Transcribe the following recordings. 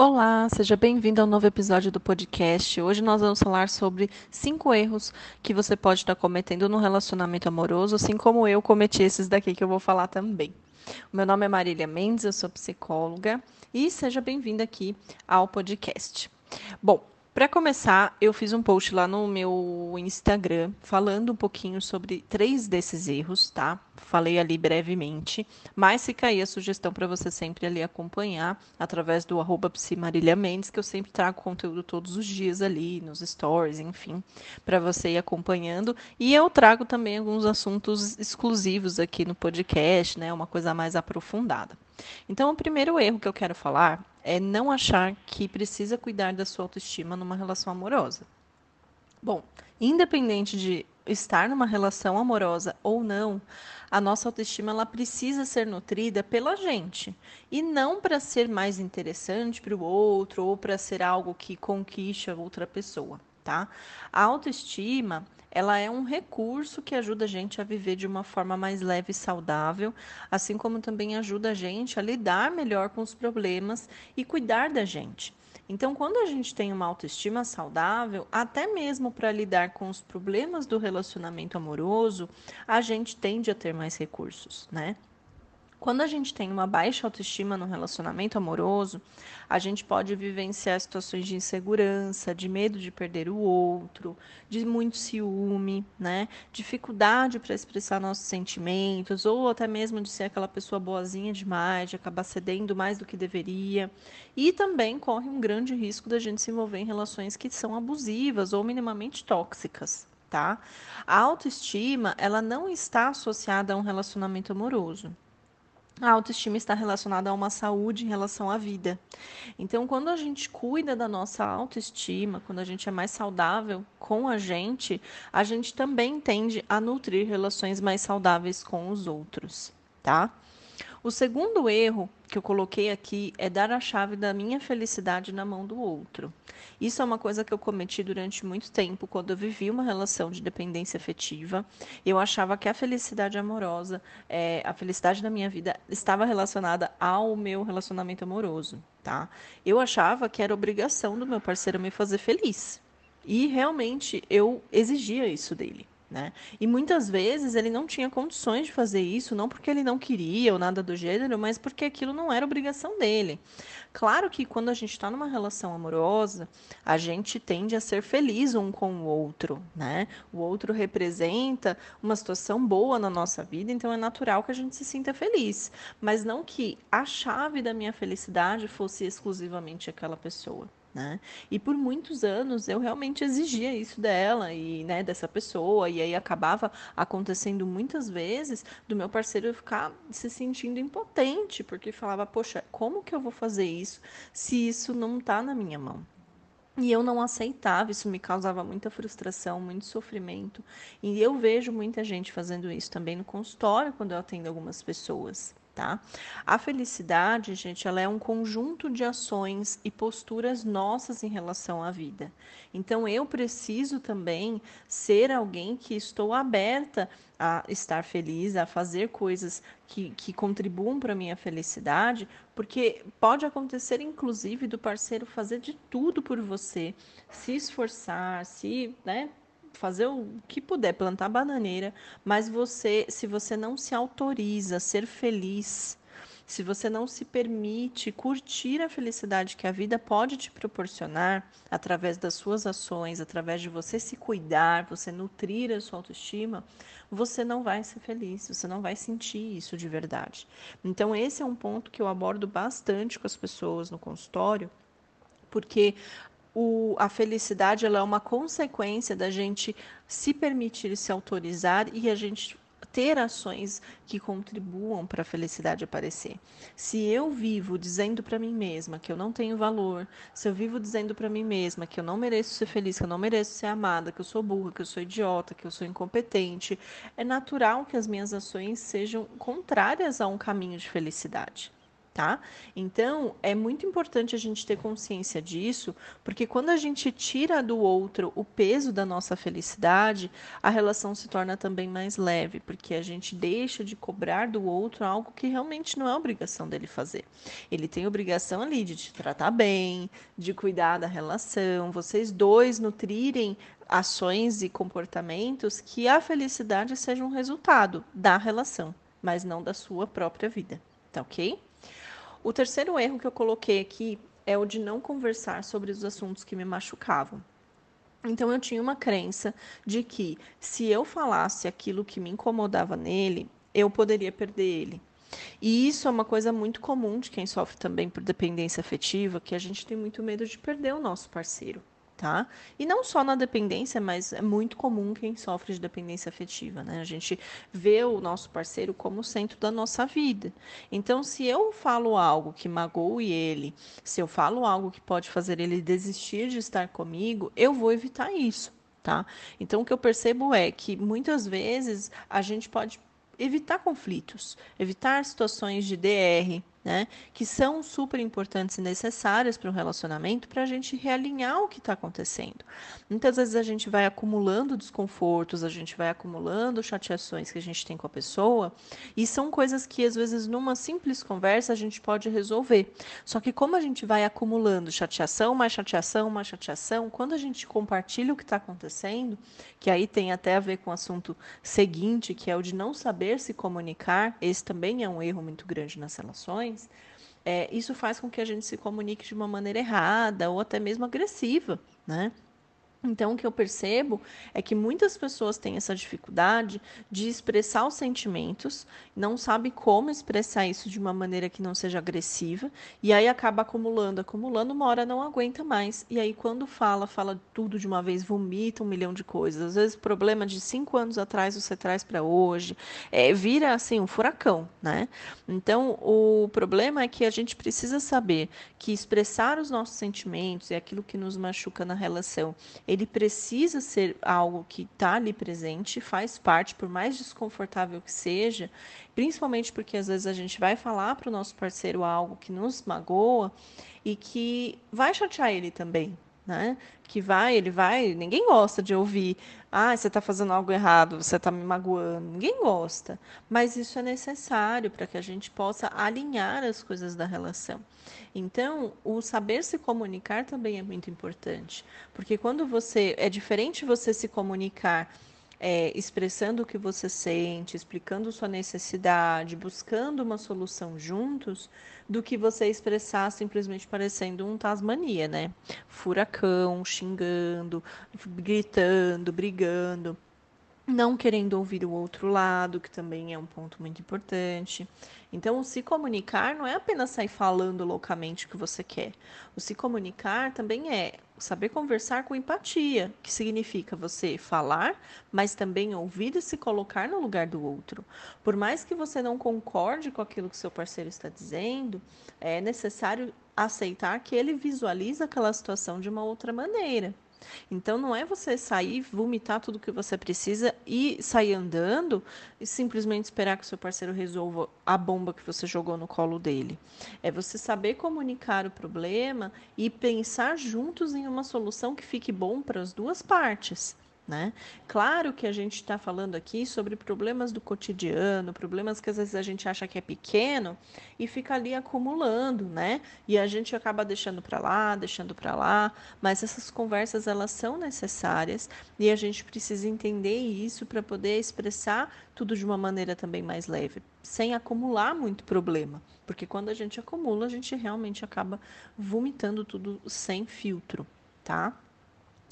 Olá, seja bem-vindo ao novo episódio do podcast. Hoje nós vamos falar sobre cinco erros que você pode estar cometendo no relacionamento amoroso, assim como eu cometi esses daqui que eu vou falar também. O meu nome é Marília Mendes, eu sou psicóloga e seja bem-vinda aqui ao podcast. Bom, para começar, eu fiz um post lá no meu Instagram falando um pouquinho sobre três desses erros, tá? Falei ali brevemente, mas fica aí a sugestão para você sempre ali acompanhar através do arroba Mendes, que eu sempre trago conteúdo todos os dias ali, nos stories, enfim, para você ir acompanhando. E eu trago também alguns assuntos exclusivos aqui no podcast, né? Uma coisa mais aprofundada. Então, o primeiro erro que eu quero falar é não achar que precisa cuidar da sua autoestima numa relação amorosa. Bom, independente de estar numa relação amorosa ou não, a nossa autoestima ela precisa ser nutrida pela gente e não para ser mais interessante para o outro ou para ser algo que conquiste a outra pessoa, tá? A autoestima ela é um recurso que ajuda a gente a viver de uma forma mais leve e saudável, assim como também ajuda a gente a lidar melhor com os problemas e cuidar da gente. Então, quando a gente tem uma autoestima saudável, até mesmo para lidar com os problemas do relacionamento amoroso, a gente tende a ter mais recursos, né? Quando a gente tem uma baixa autoestima no relacionamento amoroso, a gente pode vivenciar situações de insegurança, de medo de perder o outro, de muito ciúme, né? Dificuldade para expressar nossos sentimentos, ou até mesmo de ser aquela pessoa boazinha demais, de acabar cedendo mais do que deveria. E também corre um grande risco da gente se envolver em relações que são abusivas ou minimamente tóxicas. Tá? A autoestima, ela não está associada a um relacionamento amoroso. A autoestima está relacionada a uma saúde em relação à vida. Então, quando a gente cuida da nossa autoestima, quando a gente é mais saudável com a gente, a gente também tende a nutrir relações mais saudáveis com os outros, tá? O segundo erro que eu coloquei aqui é dar a chave da minha felicidade na mão do outro. Isso é uma coisa que eu cometi durante muito tempo, quando eu vivi uma relação de dependência afetiva. Eu achava que a felicidade amorosa, é, a felicidade da minha vida, estava relacionada ao meu relacionamento amoroso, tá? Eu achava que era obrigação do meu parceiro me fazer feliz. E realmente eu exigia isso dele. Né? E muitas vezes ele não tinha condições de fazer isso, não porque ele não queria ou nada do gênero, mas porque aquilo não era obrigação dele. Claro que quando a gente está numa relação amorosa, a gente tende a ser feliz um com o outro, né? O outro representa uma situação boa na nossa vida, então é natural que a gente se sinta feliz. Mas não que a chave da minha felicidade fosse exclusivamente aquela pessoa. Né? E por muitos anos eu realmente exigia isso dela e né, dessa pessoa, e aí acabava acontecendo muitas vezes do meu parceiro ficar se sentindo impotente, porque falava, poxa, como que eu vou fazer isso se isso não está na minha mão? E eu não aceitava, isso me causava muita frustração, muito sofrimento. E eu vejo muita gente fazendo isso também no consultório, quando eu atendo algumas pessoas tá? A felicidade, gente, ela é um conjunto de ações e posturas nossas em relação à vida. Então, eu preciso também ser alguém que estou aberta a estar feliz, a fazer coisas que, que contribuam para minha felicidade, porque pode acontecer, inclusive, do parceiro fazer de tudo por você, se esforçar, se, né, fazer o que puder, plantar bananeira, mas você, se você não se autoriza a ser feliz, se você não se permite curtir a felicidade que a vida pode te proporcionar através das suas ações, através de você se cuidar, você nutrir a sua autoestima, você não vai ser feliz, você não vai sentir isso de verdade. Então, esse é um ponto que eu abordo bastante com as pessoas no consultório, porque o, a felicidade ela é uma consequência da gente se permitir se autorizar e a gente ter ações que contribuam para a felicidade aparecer. Se eu vivo dizendo para mim mesma que eu não tenho valor, se eu vivo dizendo para mim mesma que eu não mereço ser feliz, que eu não mereço ser amada, que eu sou burra, que eu sou idiota, que eu sou incompetente, é natural que as minhas ações sejam contrárias a um caminho de felicidade tá? Então, é muito importante a gente ter consciência disso, porque quando a gente tira do outro o peso da nossa felicidade, a relação se torna também mais leve, porque a gente deixa de cobrar do outro algo que realmente não é obrigação dele fazer. Ele tem obrigação ali de te tratar bem, de cuidar da relação, vocês dois nutrirem ações e comportamentos que a felicidade seja um resultado da relação, mas não da sua própria vida, tá ok? O terceiro erro que eu coloquei aqui é o de não conversar sobre os assuntos que me machucavam. Então eu tinha uma crença de que se eu falasse aquilo que me incomodava nele, eu poderia perder ele. E isso é uma coisa muito comum de quem sofre também por dependência afetiva, que a gente tem muito medo de perder o nosso parceiro tá? E não só na dependência, mas é muito comum quem sofre de dependência afetiva, né? A gente vê o nosso parceiro como o centro da nossa vida. Então, se eu falo algo que magoe ele, se eu falo algo que pode fazer ele desistir de estar comigo, eu vou evitar isso, tá? Então, o que eu percebo é que muitas vezes a gente pode evitar conflitos, evitar situações de DR, né, que são super importantes e necessárias para o relacionamento para a gente realinhar o que está acontecendo. Muitas vezes a gente vai acumulando desconfortos, a gente vai acumulando chateações que a gente tem com a pessoa, e são coisas que às vezes numa simples conversa a gente pode resolver. Só que como a gente vai acumulando chateação, mais chateação, mais chateação, quando a gente compartilha o que está acontecendo, que aí tem até a ver com o assunto seguinte, que é o de não saber se comunicar, esse também é um erro muito grande nas relações é, isso faz com que a gente se comunique de uma maneira errada ou até mesmo agressiva, né? Então, o que eu percebo é que muitas pessoas têm essa dificuldade de expressar os sentimentos, não sabe como expressar isso de uma maneira que não seja agressiva, e aí acaba acumulando, acumulando, uma hora não aguenta mais. E aí, quando fala, fala tudo de uma vez, vomita um milhão de coisas. Às vezes, problema de cinco anos atrás você traz para hoje, é, vira assim um furacão, né? Então, o problema é que a gente precisa saber que expressar os nossos sentimentos e aquilo que nos machuca na relação ele precisa ser algo que está ali presente, faz parte, por mais desconfortável que seja, principalmente porque às vezes a gente vai falar para o nosso parceiro algo que nos magoa e que vai chatear ele também, né? Que vai, ele vai, ninguém gosta de ouvir, ah, você está fazendo algo errado, você está me magoando, ninguém gosta, mas isso é necessário para que a gente possa alinhar as coisas da relação. Então, o saber se comunicar também é muito importante, porque quando você é diferente você se comunicar é, expressando o que você sente, explicando sua necessidade, buscando uma solução juntos, do que você expressar simplesmente parecendo um Tasmania, né? Furacão, xingando, gritando, brigando não querendo ouvir o outro lado, que também é um ponto muito importante. Então, o se comunicar não é apenas sair falando loucamente o que você quer. O se comunicar também é saber conversar com empatia, que significa você falar, mas também ouvir e se colocar no lugar do outro. Por mais que você não concorde com aquilo que seu parceiro está dizendo, é necessário aceitar que ele visualiza aquela situação de uma outra maneira. Então não é você sair, vomitar tudo que você precisa e sair andando e simplesmente esperar que o seu parceiro resolva a bomba que você jogou no colo dele. É você saber comunicar o problema e pensar juntos em uma solução que fique bom para as duas partes. Né? Claro que a gente está falando aqui sobre problemas do cotidiano, problemas que às vezes a gente acha que é pequeno e fica ali acumulando, né? E a gente acaba deixando para lá, deixando para lá, mas essas conversas elas são necessárias e a gente precisa entender isso para poder expressar tudo de uma maneira também mais leve, sem acumular muito problema, porque quando a gente acumula, a gente realmente acaba vomitando tudo sem filtro, tá?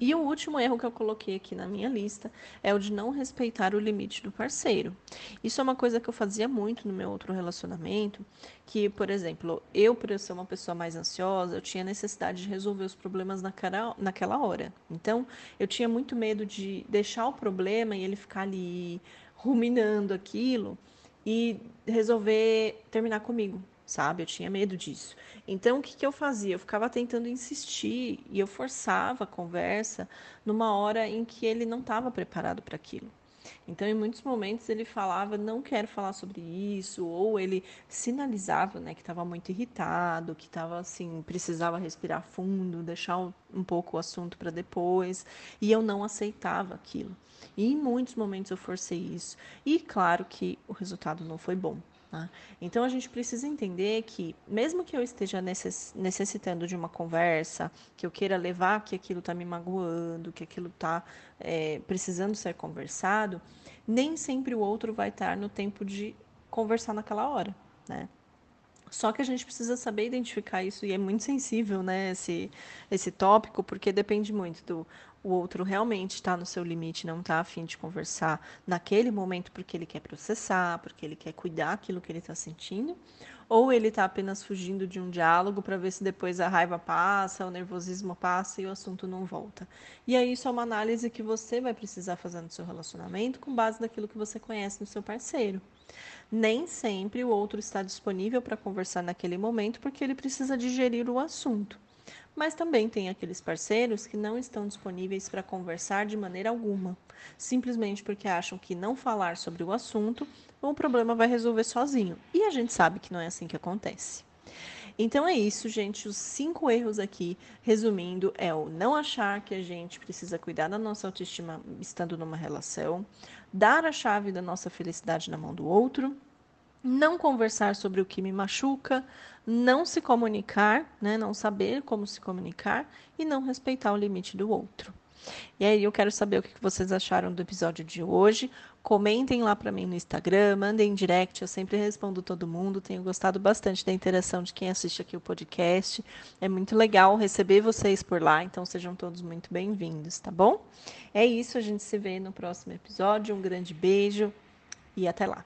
E o último erro que eu coloquei aqui na minha lista é o de não respeitar o limite do parceiro. Isso é uma coisa que eu fazia muito no meu outro relacionamento, que, por exemplo, eu, por eu ser uma pessoa mais ansiosa, eu tinha necessidade de resolver os problemas naquela, naquela hora. Então, eu tinha muito medo de deixar o problema e ele ficar ali ruminando aquilo e resolver terminar comigo sabe? Eu tinha medo disso. Então, o que, que eu fazia? Eu ficava tentando insistir e eu forçava a conversa numa hora em que ele não estava preparado para aquilo. Então, em muitos momentos, ele falava, não quero falar sobre isso, ou ele sinalizava né, que estava muito irritado, que estava assim, precisava respirar fundo, deixar um pouco o assunto para depois, e eu não aceitava aquilo. E em muitos momentos eu forcei isso. E claro que o resultado não foi bom. Né? Então a gente precisa entender que, mesmo que eu esteja necessitando de uma conversa, que eu queira levar que aquilo está me magoando, que aquilo está é, precisando ser conversado, nem sempre o outro vai estar no tempo de conversar naquela hora. Né? Só que a gente precisa saber identificar isso e é muito sensível, né, esse, esse tópico, porque depende muito do o outro realmente está no seu limite, não está afim de conversar naquele momento porque ele quer processar, porque ele quer cuidar aquilo que ele está sentindo, ou ele está apenas fugindo de um diálogo para ver se depois a raiva passa, o nervosismo passa e o assunto não volta. E aí isso é uma análise que você vai precisar fazer no seu relacionamento com base naquilo que você conhece no seu parceiro. Nem sempre o outro está disponível para conversar naquele momento porque ele precisa digerir o assunto. Mas também tem aqueles parceiros que não estão disponíveis para conversar de maneira alguma, simplesmente porque acham que não falar sobre o assunto o problema vai resolver sozinho. E a gente sabe que não é assim que acontece. Então é isso, gente. Os cinco erros aqui, resumindo, é o não achar que a gente precisa cuidar da nossa autoestima estando numa relação, dar a chave da nossa felicidade na mão do outro, não conversar sobre o que me machuca, não se comunicar, né, não saber como se comunicar e não respeitar o limite do outro. E aí eu quero saber o que vocês acharam do episódio de hoje. Comentem lá para mim no Instagram, mandem direct, eu sempre respondo todo mundo. Tenho gostado bastante da interação de quem assiste aqui o podcast. É muito legal receber vocês por lá, então sejam todos muito bem-vindos, tá bom? É isso, a gente se vê no próximo episódio. Um grande beijo e até lá.